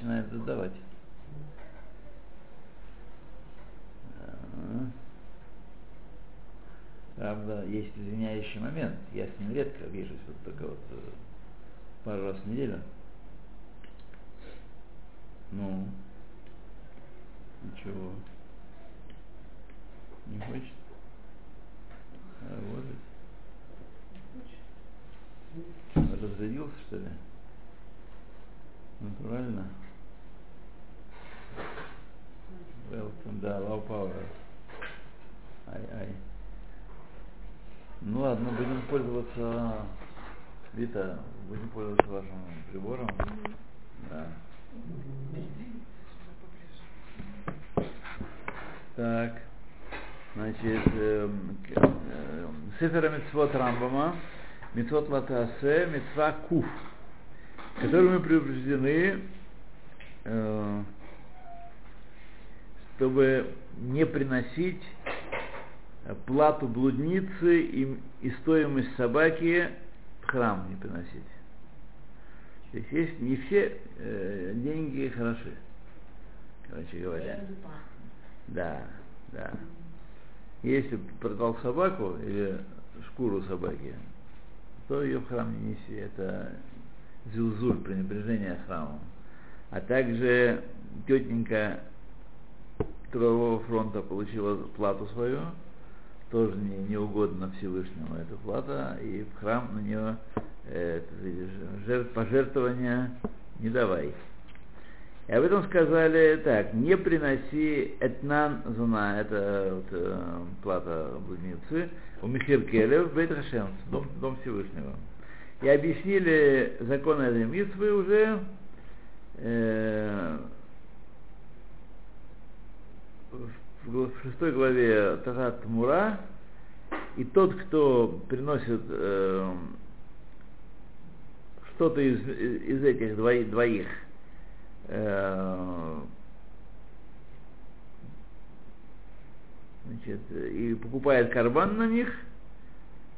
начинает задавать. А. Правда, есть извиняющий момент. Я с ним редко вижусь, вот только вот э, пару раз в неделю. Ну, ничего. Не хочет? Работать. Разрядился, что ли? Натурально. Welcome, да, low power. Ай-ай. Ну ладно, будем пользоваться Вита, будем пользоваться вашим прибором. Да. Так, значит, э, э, Сефера Митцвот Рамбама, Митцвот Латасе, Митцва Куф, которые мы предупреждены, э, чтобы не приносить плату блудницы и, стоимость собаки храм не приносить. То есть, есть не все э, деньги хороши, короче говоря. Да, да. Если продал собаку или шкуру собаки, то ее в храм не неси. Это зюзуль, пренебрежение храмом. А также тетенька трудового фронта получила плату свою, тоже не, не угодно Всевышнему эта плата, и в храм на нее э, жертв, пожертвования не давай. И об этом сказали так, не приноси этнан зуна, это вот, э, плата блудницы, у Михиркелев, Бейт Хашем, дом, дом Всевышнего. И объяснили законы этой митвы уже э, шестой главе Тарат Мура, и тот, кто приносит э, что-то из, из этих двоих, двоих э, значит, и покупает карбан на них,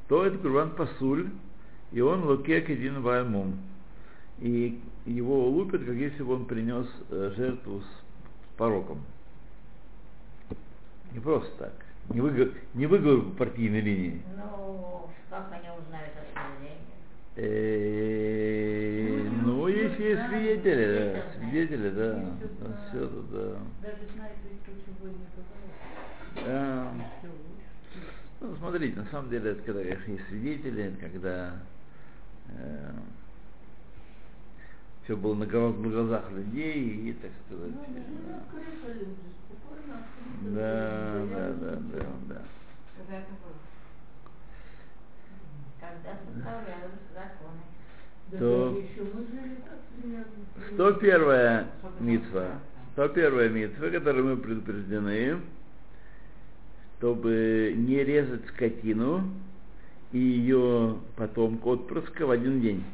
то это карбан пасуль, и он лукек один ваймум. И его лупят, как если бы он принес э, жертву с пороком. Не просто так. Не выговор, не выговор по партийной линии. Ну, как они узнают о своем Э, Ну, если есть свидетели, да, свидетели, да, все это, да. Да. Лучше. Ну, смотрите, на самом деле, это когда есть свидетели, когда все было на, глаз- на глазах людей, и, так сказать, Ну, да. да, да, да, да. Когда это было? Когда составляют законы. То- мы жили так примерно. 101 митва. 101 митва, которой мы предупреждены, чтобы не резать скотину и ее потомка отпрыска в один день.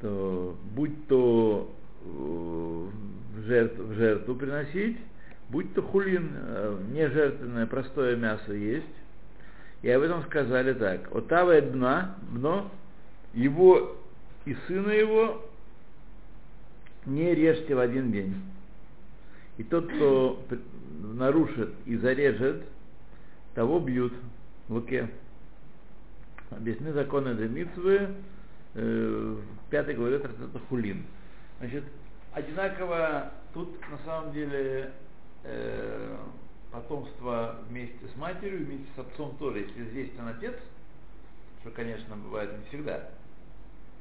То, будь то э, в жертву, в жертву приносить, будь то хулин, э, не жертвенное, простое мясо есть. И об этом сказали так. Отава дна, бно, его и сына его не режьте в один день. И тот, кто нарушит и зарежет, того бьют в луке. Объясны законы митвы э, в пятой главе Трактата Хулин. Значит, одинаково тут на самом деле э, потомство вместе с матерью, вместе с отцом тоже. Если известен отец, что, конечно, бывает не всегда,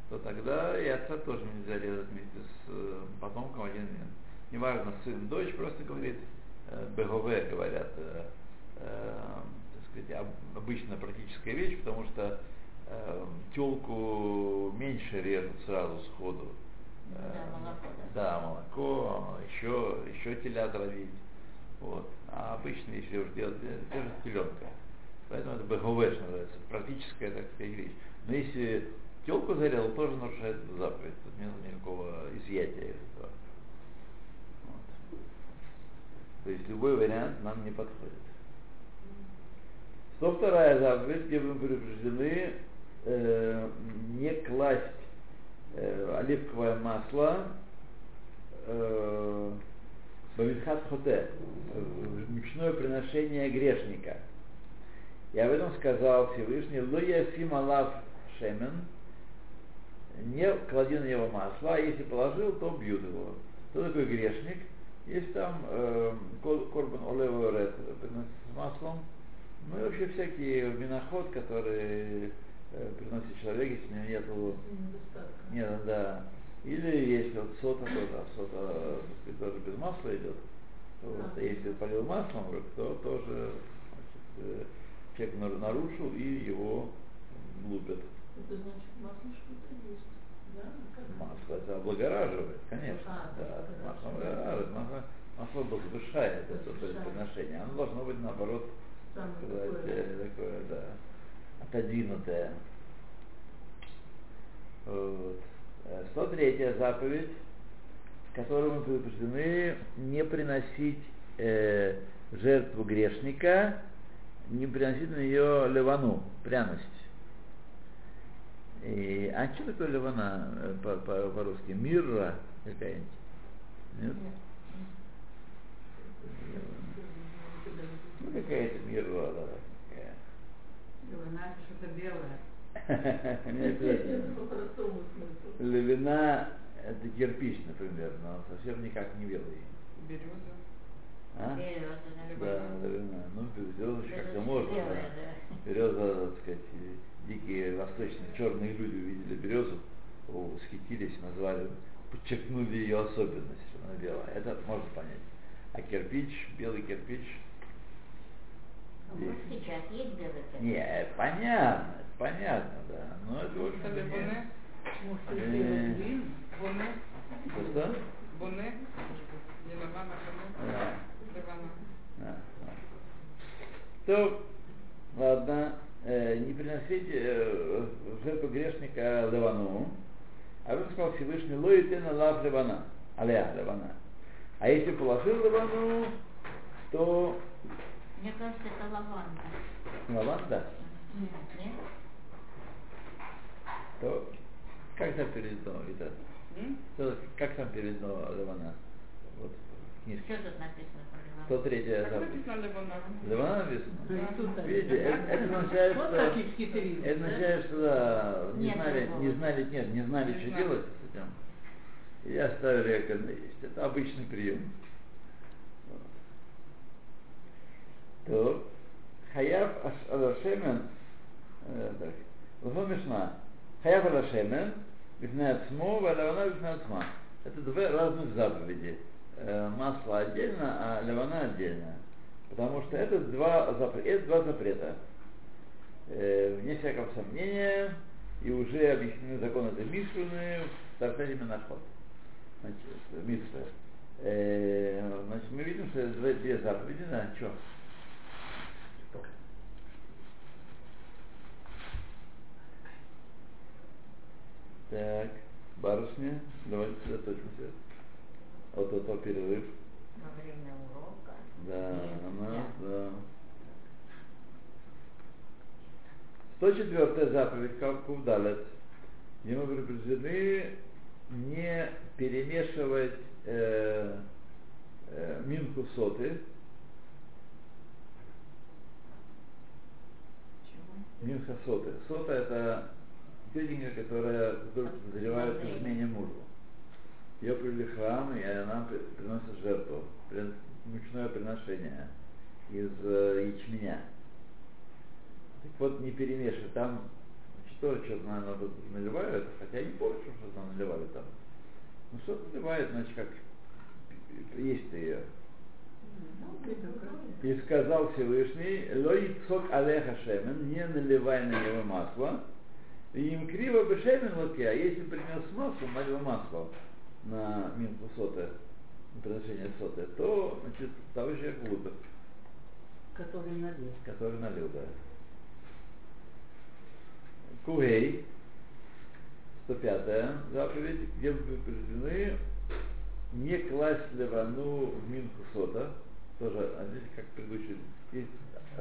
то тогда и отца тоже нельзя резать вместе с э, потомком один момент. Неважно, сын, дочь, просто говорит, э, БГВ говорят, э, э, так сказать, об- обычно практическая вещь, потому что э, телку меньше режут сразу сходу. Да, Э, молоко, да. Да, молоко, еще, еще телят родить. Вот. А обычно, если уж делать, э, держит теленка. Поэтому это БГВ, называется, практическая, так сказать, вещь. Но если телку зарезал, тоже нарушает заповедь. Тут нет никакого изъятия из этого. Вот. То есть любой вариант нам не подходит. 102 заповедь, где мы предупреждены э, не класть э, оливковое масло э, Бамитхат Хоте, мучное приношение грешника. И об этом сказал Всевышний, Луя Сималав Шемен, не клади на него масло, а если положил, то бьют его. Кто такой грешник? Есть там э, корбан олево ред с маслом, ну и вообще всякие миноход, которые э, приносит человек, если у него нету нет, да. Или если вот сота тоже, а сота сказать, тоже без масла идет, то вот, Да. а если полил маслом, то тоже значит, э, человек нар- нарушил и его лупят. Это значит, масло что-то есть. Да? Масло это облагораживает, конечно. А, да, то масло облагораживает. Масло, масло возвышает это Возвышает. приношение. Оно должно быть наоборот, Самое сказать, такое. э, такое, да, отодвинутое. Вот. Э, 103 заповедь, в которой мы предупреждены не приносить э, жертву грешника, не приносить на нее левану, пряность. И, а что такое левана э, по- по- по-русски? Мирра какая-нибудь? Нет? Ну, какая-то мирра, да. Левина это что-то белое. Левина это кирпич, например, но совсем никак не белый. Береза. А? Береза, Да, левина. Ну, береза как-то можно. белая, да. да. Береза, так сказать, дикие восточные черные люди увидели березу, восхитились, назвали, подчеркнули ее особенность, что она белая. Это можно понять. А кирпич, белый кирпич, Ну, вот сейчас есть белый цвет? не, это понятно, понятно, да. Но это, в Це общем, не... боне. Может, Э. Да. Ливана. Да, да. То, ладно, э, не приносить э, в жертву грешника левану, а вы сказал Всевышний, лой ты на лав левана, аля левана. А если положил левану, то Мне кажется, это лаванда. лаванда, Нет? то как там переведено это? М? То, как там переведено левана? Вот в книжке. Что тут написано про лаванду? 103 Так заповедь. написано Ливана. Левана написано? Так. Видите, это, это означает, Вот что... их хитрили, Это да? означает, что да, не Нет знали, не знали, нет, не знали, Не что знали. делать с этим. И оставили, как. Это обычный прием. То Хаяв аш- алашемен, э, так, Лахо Мишна, Хаяв алашемен, Бифнеацмо, Валявана Бифнеацма. Это две разных заповеди. Масло отдельно, а левана отдельно. Потому что это два, запр- это два запрета. Вне всякого сомнения, и уже объяснены законы этой Мишуны в Тартаре Менахот. Значит. Э, значит, мы видим, что это две, заповеди, да, что? Так, барышня, давайте сосредоточимся. Вот это перерыв. Во время урока. Да, она, да. да. 104 заповедь, как Кувдалет, где мы предупреждены не перемешивать э, э, минху соты, Чего? Минха соты. Сота это тетенька, которая вдруг подозревает в измене мужу. Ее привели в храм, и она при- приносит жертву, мучное приношение из э, ячменя. Так вот, не перемешивай, там что, что-то, наверное, тут наливают, хотя я не помню, что там наливали там. Ну, что-то наливают, значит, как есть ее. И сказал Всевышний, лой цок алеха шемен, не наливай на него масло, им криво бы шемен луке, а если принес масло, налил масло на минку соты, на приношение соты, то, значит, того человек лупит, Который налил. который налил, да. Кугей, 105 заповедь, где предупреждены не класть левану в минку сота, тоже, а здесь как предыдущий, есть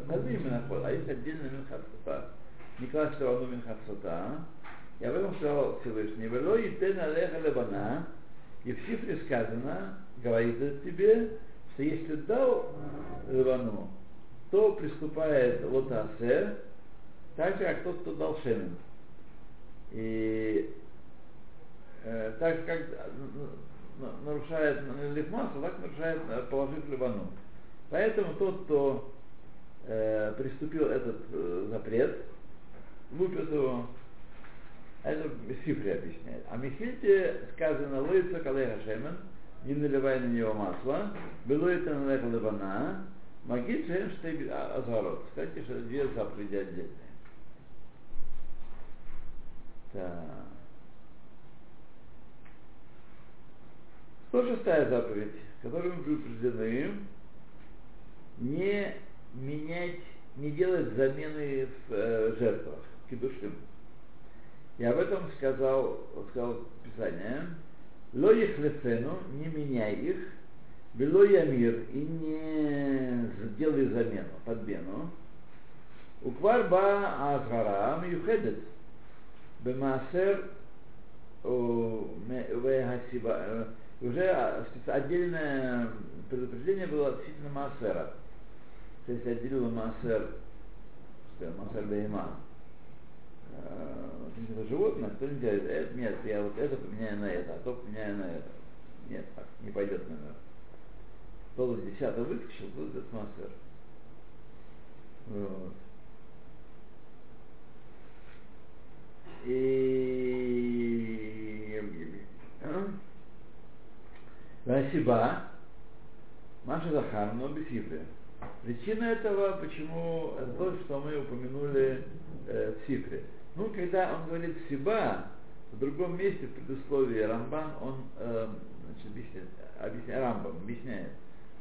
одни миноход, а есть отдельно минхат сота. Не класть левану минхат сота. Я об этом сказал Всевышний. Вело и тен алеха левана, И в Сифре сказано, говорит это тебе, что если дал Ливану, то приступает лотасе, так же, как тот, кто дал Шемен. И э, так как на- нарушает налив масла, так нарушает э, положить Ливану. Поэтому тот, кто э, приступил этот э, запрет, лупит его, а это Сифри объясняет. А Михильте сказано лойца калеха шемен, не наливай на него масло, было это налеха левана, магит шем штей азарот. Кстати, что две заповеди отдельные. Так. 106 заповедь, которую мы предупреждены, не менять, не делать замены в э, жертвах, кедушим. И об этом сказал, сказал Писание. Ло лефену, не меняй их, бело ямир, и не сделай замену, подмену. Уквар ба азгара мюхедет, бемасер вегасиба. Уже отдельное предупреждение было относительно Маасера. Маасер, что Маасер Бейма, это животное, кто не это, нет, я вот это поменяю на это, а то поменяю на это. Нет, так не пойдет, наверное. Кто из десятого выскочил, тот этот Маасер. Вот. И Васиба, Маша Захарно, Бесифре. Причина этого, почему, то, что мы упомянули э, в Сифре. Ну, когда он говорит Сиба, в другом месте, в предусловии Рамбан, он э, значит, объясняет, объясняет, Рамбам объясняет,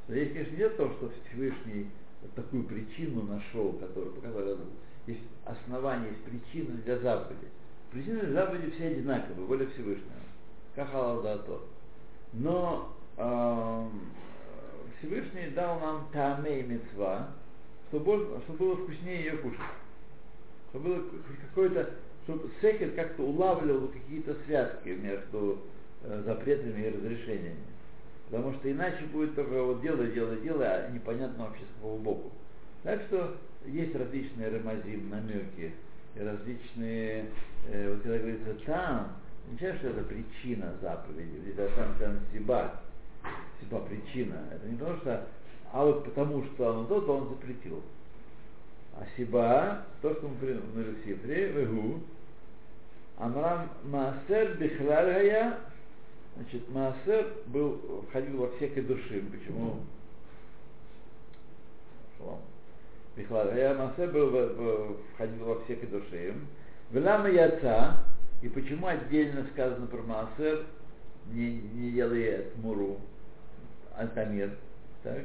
что здесь, конечно, нет того, что Всевышний такую причину нашел, которую, по есть основание, есть причина для заповеди. Причины для заповеди все одинаковые, воля Всевышнего. Как Аллах Но э, Всевышний дал нам таамей мецва, чтобы, чтобы было вкуснее ее кушать. Чтобы было какое-то, чтобы секет как-то улавливал какие-то связки между э, запретами и разрешениями. Потому что иначе будет только вот делай, делай, делай, а непонятно вообще с какого. Так что есть различные ремазим, намеки, и различные, э, вот когда говорится там, означает, что это причина заповеди, это сам там сиба причина. Это не потому что, а вот потому что он тот, он запретил. А сиба, то, что мы придумали в Сифре, вегу, Амрам Маасер Бихлальгая, значит, Маасер был, входил во все кедушим. Почему? Шалом. Бихлальгая Маасер был, входил во все кедушим. Велама Яца, и почему отдельно сказано про Маасер, не, не делая муру, антамир, так?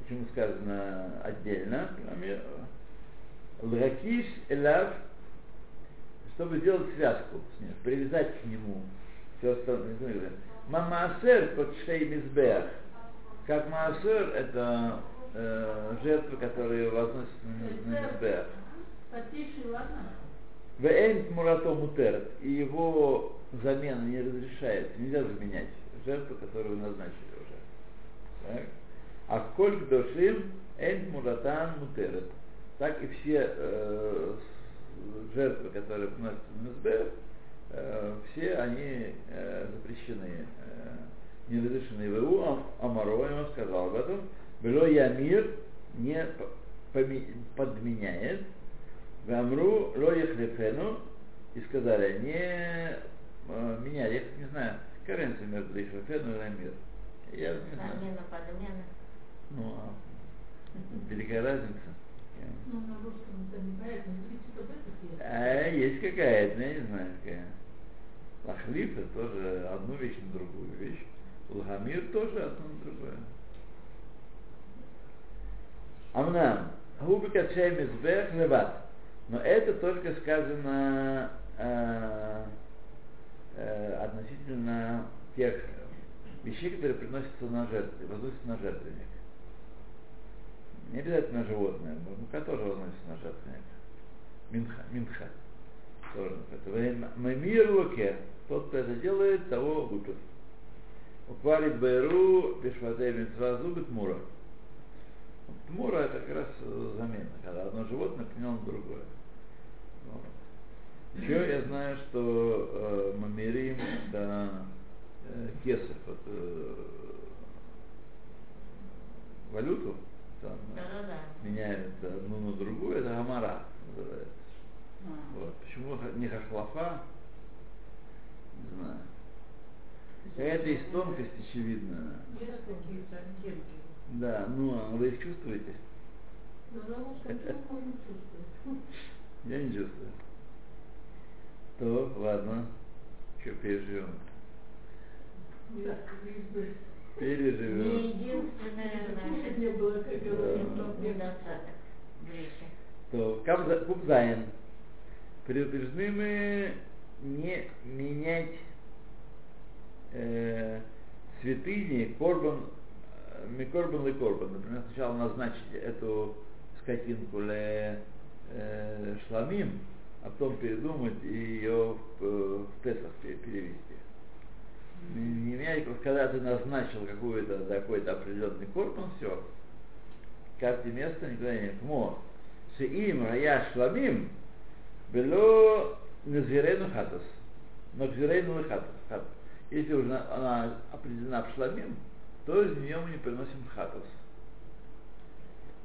Почему сказано отдельно? Лракиш элав, чтобы сделать связку с ним, привязать к нему все остальное. Мамаасер под шей мизбех. Как маасер это э, жертвы, которые возносятся на, на мизбех. Мурато мутер, и его замена не разрешается, нельзя заменять жертву, которую назначили уже. А коль дошим эйн муратан мутерет. Так и все э, жертвы, которые приносятся в МСБ, э, все они э, запрещены, э, не разрешены в ИУ, а Амаро ему сказал об этом, Бело Ямир не подменяет, Вамру ло ехлефену, и сказали, не э, меняли, я не знаю, какая между ехлефену и Рамир. Я не знаю. Замена, подмена. Ну, а великая разница. Ну, на русском это не поэтому, кричит об этом есть. А есть какая-то, но я не знаю какая. Лахлиф это тоже одну вещь на другую вещь. Лхамир тоже одно на другое. Амнам. Губика мизбех леват. Но это только сказано э, э, относительно тех вещей, которые приносятся на жертву, возносятся на жертвенник. Не обязательно животное, мука тоже возносится на жертвенник. Минха, минха. Тоже. Это мамир луке. Тот, кто это делает, того лупит. Уквалит Байру, Пешватей Митсва Зубит Мура. Мура это как раз э, замена, когда одно животное поменяло на другое. Вот. Еще я знаю, что э, Мамирим, да, э, кесов, вот, э, валюту, там, Да-да-да. меняют одну на другую, это гамара называется. Вот. Почему не хахлафа? Не знаю. Какая-то есть тонкость очевидная. Есть какие-то оттенки. Да, ну, а вы их чувствуете? Но на русском можно чувствовать. Я не чувствую. То, ладно. Что переживем? Бы Не Переживем. единственное наше не было, как говорится. То, Кабза- Кубзайн. Предупреждены мы не менять э, святыни корбан, э, микорбан и корбан. Например, сначала назначить эту скотинку ле э, шламим, а потом передумать и ее в, э, в Песах пере- перевести. Менять, когда ты назначил какую-то какой-то определенный корбан, все, карте места никуда нет. Мо, шеим рая шламим, было назирену хатас. Но кзирейну хатас. Если уже на- она определена в шламим, то из нее мы не приносим хатас.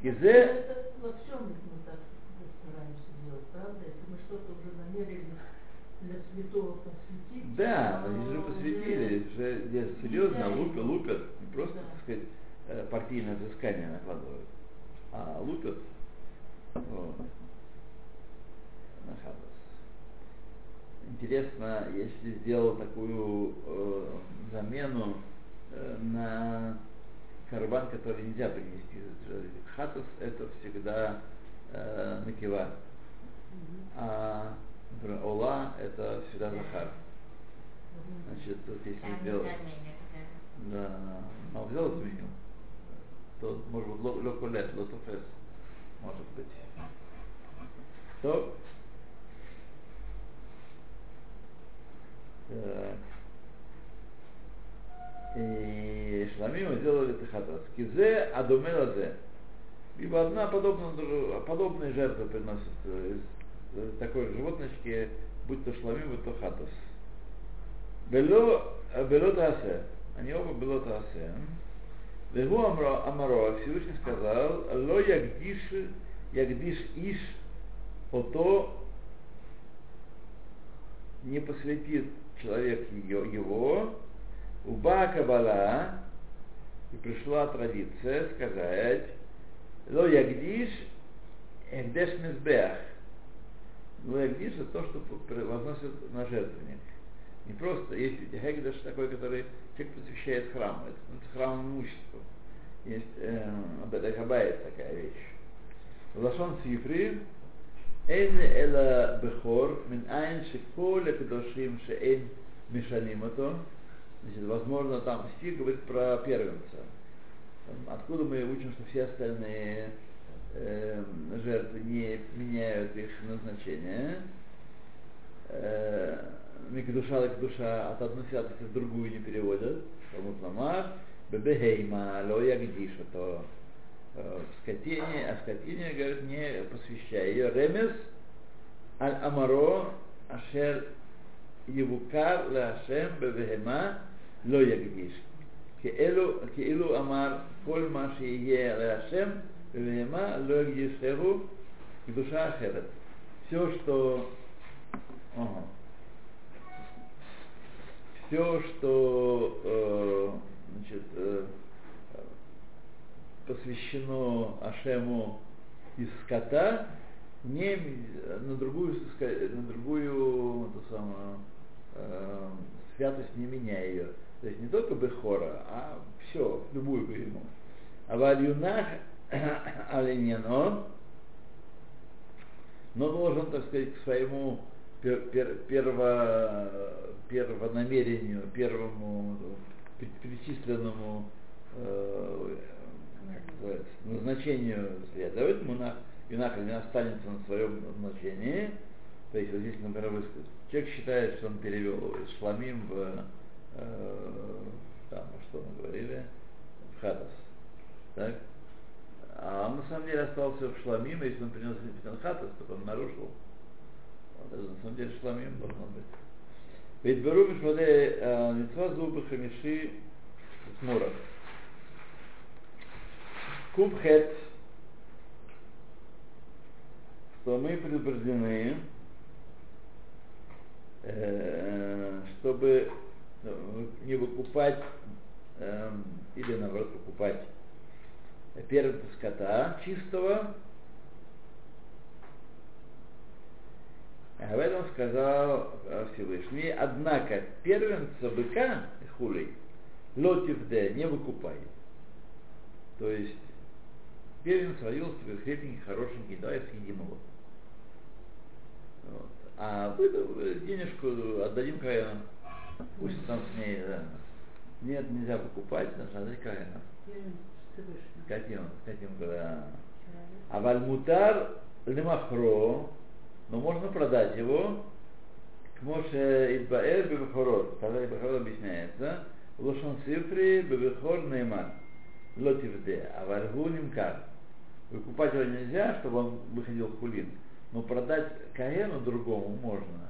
Кизе, Это во всем мы так стараемся делать, правда? Если мы что-то уже намерили для святого посвятить. да, они же уже посвятили, уже где серьезно лупят, лупят, не просто, Да. так сказать, э, партийное взыскание накладывают, а лупят вот, на хатас. Интересно, если сделал такую э, замену э, на карбан, который нельзя принести. Хатас это всегда э, накива, а например, ола это всегда захар. Значит, вот если Там сделать, такая. да, но взял изменил, то может быть ло- локулет, лотофес, может быть. То Так. И шламим сделали тахатас. Кизе адумелазе. Ибо одна подобная, подобные жертвы приносят э, из э, такой животночки, будь то шламим, будь то хатас. Бело, э, бело таасе. Они оба бело таасе. Вегу амаро, Всевышний сказал, ло ягдиш, ягдиш иш, ото не посвятит человек ее, его, уба кабала, и пришла традиция сказать, ло ягдиш, эгдеш мизбех но Эгдиша то, что возносит на жертвенник. Не просто, есть ведь Хегдаш такой, который человек посвящает храму, это ну, становится храмом имуществом. Есть эм, э, Хабаев такая вещь. Лашон Сифри, Эйн эла бехор, мин айн шиколя кедошим шеэйн мишанимато. Значит, возможно, там стих говорит про первенца. Откуда мы учим, что все остальные э, жертвы не меняют их назначение? Э, Микдуша душа от одной святости в другую не переводят. Талмуд Ламар, Бебехейма, Ло Ягдиш, то э, в скотине, а скотине, говорит, не посвящая ее. Ремес аль амаро ашер יבוקר להשם בבהמה לא יקדיש. כאילו, כאילו אמר כל מה שיהיה להשם Вема лоль ешеру и душа ахерет. Все, что... Ага. Все, что э, значит, э, посвящено Ашему из скота, не на другую, на другую эту самую, э, святость не меняя ее. То есть не только Бехора, а все, любую бегему. А вальюнах оленено, но должен, так сказать, к своему пер, пер- перво, первонамерению, первому пер- перечисленному э, называется, назначению следовать, мунах, винах не останется на своем назначении. То есть, вот здесь, например, вы- человек считает, что он перевел из шламим в, э, там, что мы говорили, в хатас. Так? Он самом деле остался в шламим, если он принес хатас, то он нарушил. Вот это на самом деле шламим должно быть. Ведь беру мишваде митцва зубы хамиши смурах. Кубхет, что мы предупреждены, э, чтобы э, не выкупать э, или наоборот покупать первенца скота чистого. А об этом сказал Всевышний. Однако первенца быка, хулей, лотивде, не выкупай. То есть первенец родился крепенький, хорошенький, давай съедим его. Вот. А вы денежку отдадим Каину. Пусть там с ней, да. Нет, нельзя покупать, нужно отдать Каину. Скотину, скотину, да. А вальмутар лимахро, но можно продать его, к Моше Идбаэр Бебехорот. Тогда Бебехорот объясняется. Лошон Сифри Бебехор Нейман. Лотивде. А вальгу Нимкар. Выкупать его нельзя, чтобы он выходил в хулин. Но продать Каену другому можно.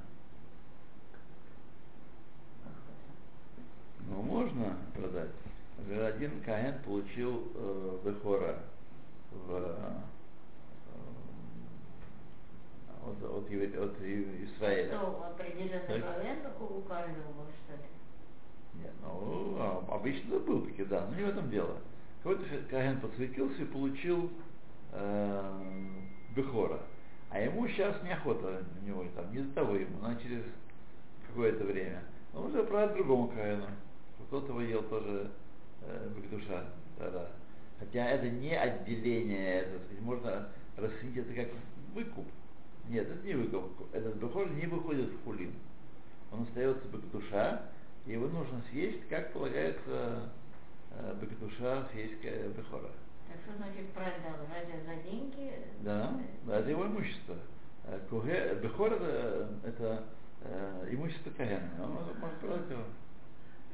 Ну, можно продать. Один Каин получил э, Бехора в, э, от, от, евре- от Израиля. Что, определенно Так. Каэн у каждого, что ли? Нет, ну, а, обычно был таки, да, но не в этом дело. Какой-то Каин подсветился и получил э, Бехора. А ему сейчас неохота у него, там, не до того ему, надо через какое-то время. Он уже продать другому Каину. Кто-то его ел тоже э. Да-да. Хотя это не отделение, это, сказать, можно расценить это как выкуп. Нет, это не выкуп. Этот Бехор не выходит в хулин. Он остается Багдуша, и его нужно съесть, как полагается э, Багдуша съесть э, Бехора. Так что значит продал? Разве за деньги? Да, да, это его имущество. Э, Бехор это, это э, имущество Каэна. Он может продать его.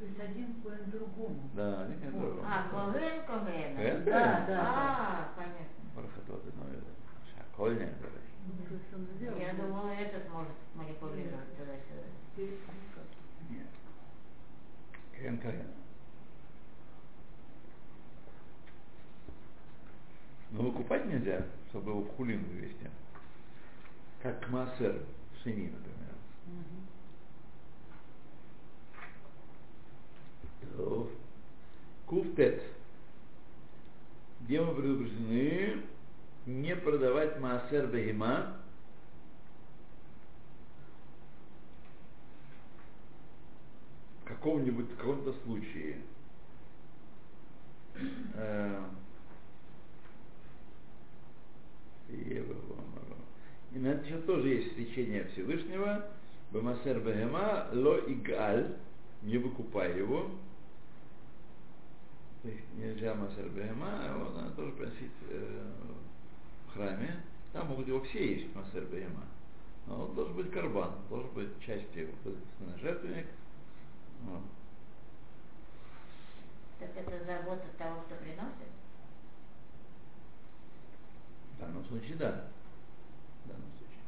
То есть один коин другому. Да, один к другому. А, Коген Когена. Коген Да, Коген. да. А, понятно. Барахатот, ну, это шакольня. Я думала, этот может манипулировать туда-сюда. Нет. Коген Коген. Но выкупать нельзя, чтобы его в хулин вывести. Как массер шини, например. Мгм. То, Куфтет. Где мы предупреждены не продавать маасер бегема в каком-нибудь каком-то случае. Э, И на это счет тоже есть свечение Всевышнего. Бамасер Бегема ло игаль, не выкупай его. Нельзя Масер Бегема, а его надо тоже приносить э, в храме. Там могут его все есть, Масер Бегема. Но он должен быть карбан, должен быть частью жертвенник. Вот. Так это забота того, кто приносит? В данном случае да. В данном случае.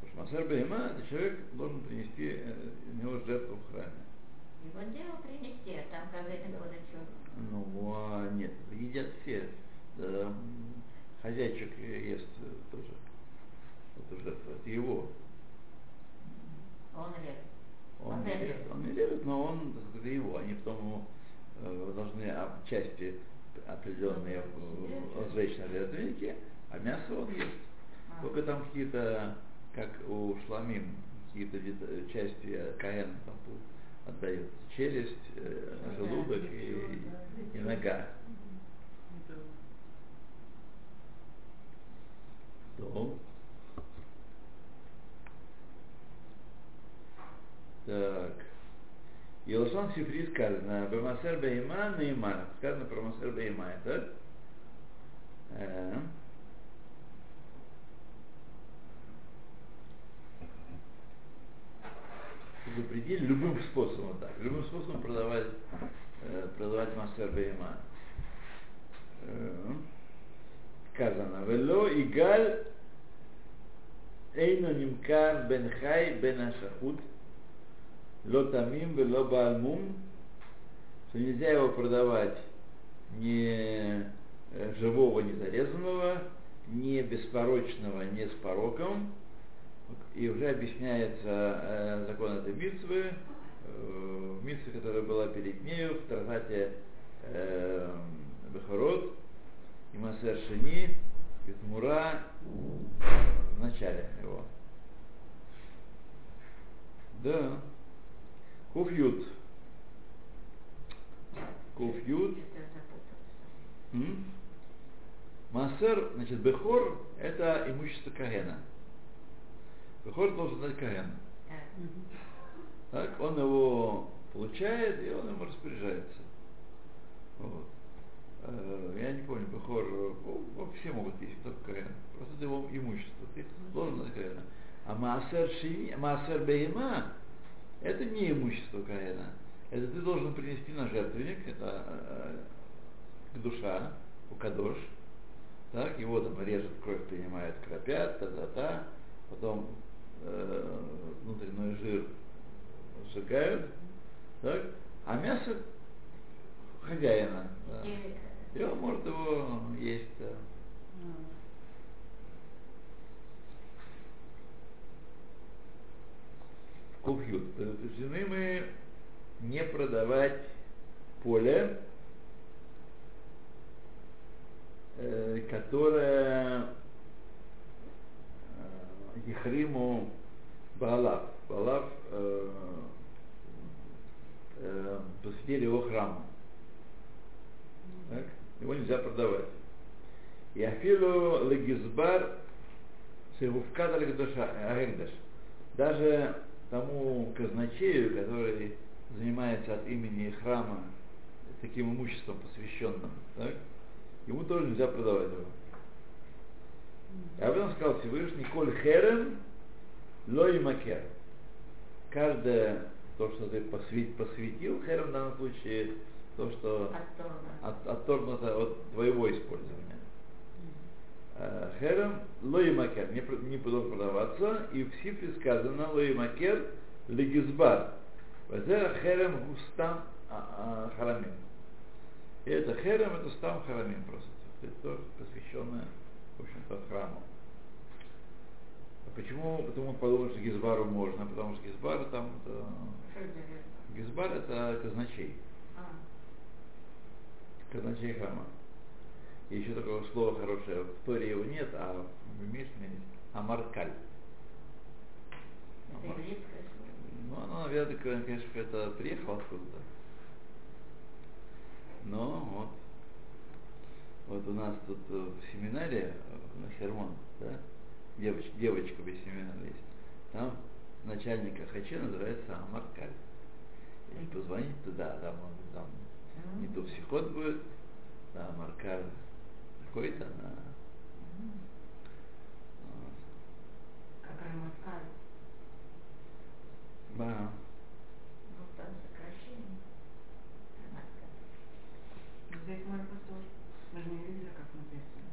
Потому что Масер Бегема, это человек должен принести э, у него жертву в храме. Его дело принести, а там как это Да. будет что? Ну, а нет, едят все. Э, Хозяйчик ест э, тоже. Это жертва, это его. Он режет. Он Он режет. режет, он не режет, но он, сказать, его. Они потом ему, э, должны части определенные сжечь на жертвеннике, а мясо он ест. А. Только там какие-то, как у шламим, какие-то э, части э, каэна там тут отдают. Челюсть, э, желудок и, и нога. То. Так. И Лошон Сифри сказано, Бемасер Бейма Нейман. Сказано про Масер Бейма, это. Э. запретили любым способом так, любым способом продавать, э, продавать массер бейма. Э, сказано, вело и галь эйно нимкар бен хай бен ашахут ло тамим вело бальмум, что нельзя его продавать не э, живого, не зарезанного, не беспорочного, не с пороком, и уже объясняется э, закон этой митцвы, э, в которая была перед нею, в Тратате э, Бехород, и Масер Шини, и Тмура в начале его. Да. Куфьют. Куфьют. Что-то запутался. М? Массер, значит, Бехор – это имущество Кагена. Бехор должен дать Каген. Да. Так, он его получает, и он ему распоряжается. Вот. Э, Я не помню, Бехор, ну, все могут есть, только Каген. Просто это его имущество. Ты должен дать Кагена. А Маасер, Шини, Маасер Бейма – это не имущество Каена. Это ты должен принести на жертвенник, это э, к душа, у Кадош. Так, его там режет, кровь принимает, кропят, та-та-та, потом э, внутренний жир сжигают, так, а мясо хозяина. Да. И, он может его есть. Да. Купьют. Предупреждены мы не продавать поле, э, которое Ехриму Балав. Балав э, э, посвятили его храму. Так? Его нельзя продавать. И афилу легизбар севувкад аль-гдаш. Даже тому казначею, который занимается от имени храма таким имуществом посвященным, так? ему тоже нельзя продавать его. И об этом сказал Всевышний, коль херем лой макер. Каждое то, что ты посвят, посвятил, херем в данном случае то, что Отторгнуто. от, отторгнуто от твоего использования. Э, Херем лой макер не, не должен продаваться, и в Сифре сказано лой макер легизбар. Херем густам а, а, харамим. И это херем, это стам харамим просто. Это тоже посвященное, в общем-то, храму. А почему? Потому он подумал, что Гизбару можно, потому что Гизбар там это, Гизбар это казначей, А, казначей храма. И еще такого слова хорошее, в Торе его нет, а в Мишне есть Амаркаль. Амар- слово. Ну, оно, наверное, конечно, это приехало откуда-то. Но вот, вот у нас тут э, в семинаре э, на Хермон, да, девочка, девочка без семинара есть, там начальника Хачи называется Амаркаль. Если позвонить туда, там он там не то психот будет, да, Амаркаль какой-то на Как Рамаскаль. да, Ну, там сокращение. Рамаскаль. Здесь мы просто мы же не видели, как написано.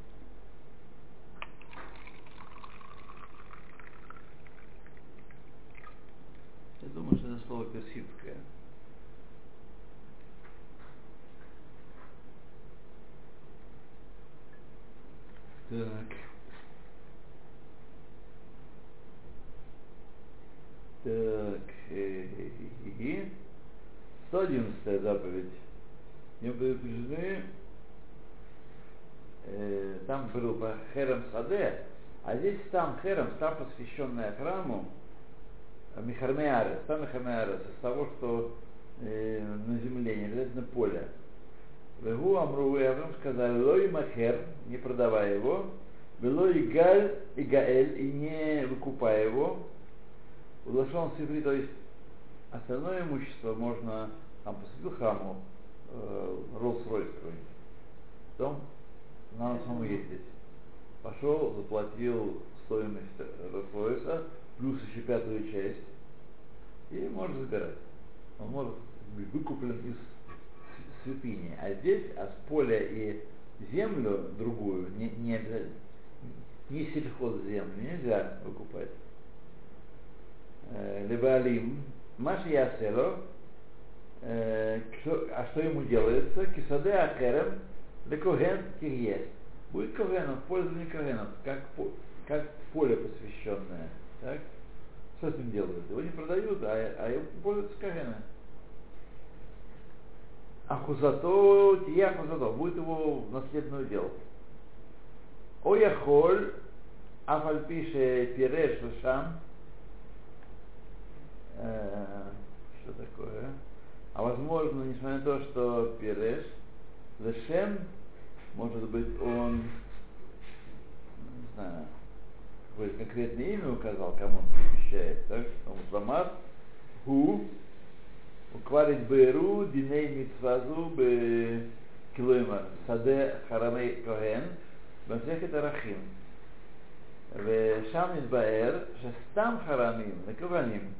я думаю, что это слово персидское. Так. Так. э, И 111 заповедь. Не предупреждены, э, там был по Херем Саде, а здесь там Херем, там посвященная храму, Михармеарес, там Михармеарес, из того, что э, на земле, не обязательно поле. Вегу Амру и Авраам сказали, лой махер, не продавай его, вело и галь и гаэль, и не выкупай его. Улашон Сифри, то есть остальное имущество можно, там посвятил храму, э, Роллс-Ройс какой-нибудь. Потом надо самому ездить. Пошел, заплатил стоимость Роллс-Ройса, плюс еще пятую часть. и может забирать. Он может быть выкуплен из святыни. А здесь, а с поля и землю другую, не, не, обязательно- не сельхозземлю нельзя выкупать. Э, Маши Ясело, а что ему делается? Кисаде Акерем, Лекоген Кирье. Будет Когеном, в пользовании Когенов, как, как поле посвященное. Так? Что с ним делают? Его не продают, а, а его пользуются Когена. Ахузато, тия ахузато, будет его в наследное дело. Ояхоль, афальпише пиреш шам, Э, что такое? А возможно, несмотря на то, что пиреш, зашем, может быть, он, не знаю, какое конкретное имя указал, кому он посвящает, так? Он Ламар, Гу, Укварит Беру, Диней Митсвазу, Бе Килоймар, Саде Харамей Коген, במסכת ערכים. ושם מתבאר שסתם חרמים לכהנים,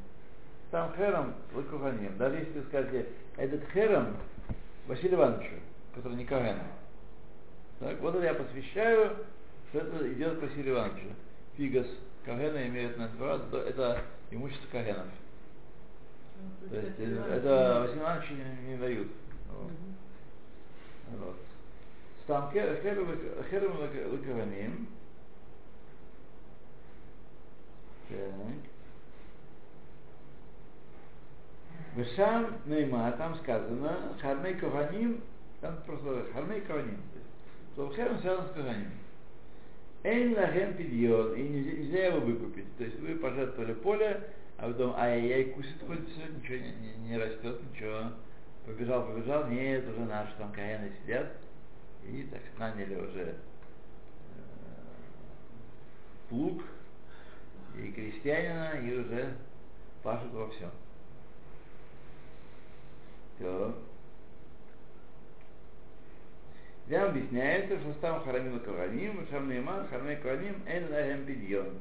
сам хером лакуханим. Даже если сказать, этот хером Василию Ивановичу, который не Коэн. Так, вот это я посвящаю, что это идет к Василию Ивановичу. Фигас Кагена имеет на это, это имущество Кагенов. Ну, то есть это, это Василий Иванович не, не дают. Вот. Угу. вот. Там херем лакованим. Так. Вешам Нейма, там сказано, Хармей Кованим, там просто Хармей Кованим. То есть, Херем связан с Кованим. Эйн лахем пидьон, и нельзя, его выкупить. То есть вы пожертвовали поле, а потом ай-яй-яй, кусит хоть все, ничего не, не, не растет, ничего. Побежал, побежал, нет, уже наши там каены сидят, и так наняли уже плуг и крестьянина, и уже пашут во всем. Все. Здесь объясняется, что там харамим каваним, шам нейман, харамим каваним, эн лахем пидьон.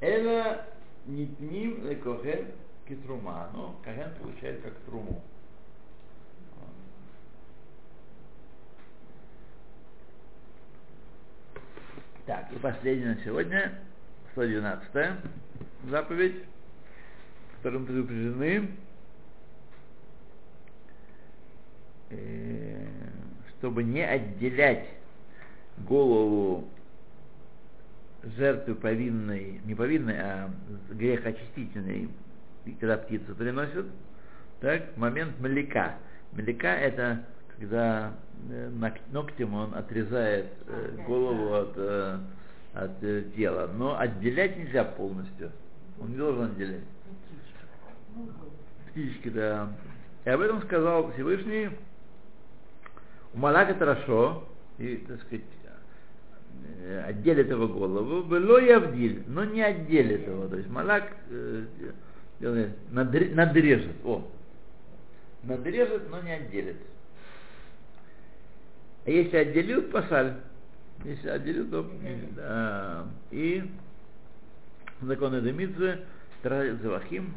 Эла нитним лекохен китрума. Ну, каген получает как труму. Так, и последняя на сегодня, 112 заповедь, которым предупреждены, э, чтобы не отделять голову жертвы повинной, не повинной, а грехочистительной, когда птицу приносят, так, момент млека. Млека это когда э, ног- ногтем он отрезает э, голову от, э, от э, тела. Но отделять нельзя полностью. Он не должен отделять. Птички, да. И об этом сказал Всевышний. У Малака хорошо, и, так сказать, э, отделит его голову, было явдиль, но не отделит его. То есть Малак э, надрежет. О, надрежет, но не отделит. А если отделил, пасаль. Если отделил, то да. И законы Демидзе, Завахим,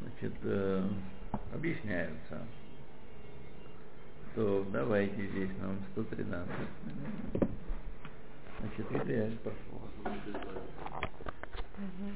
значит, э, объясняются. То Давайте здесь нам 113 значит это я прошло. Угу.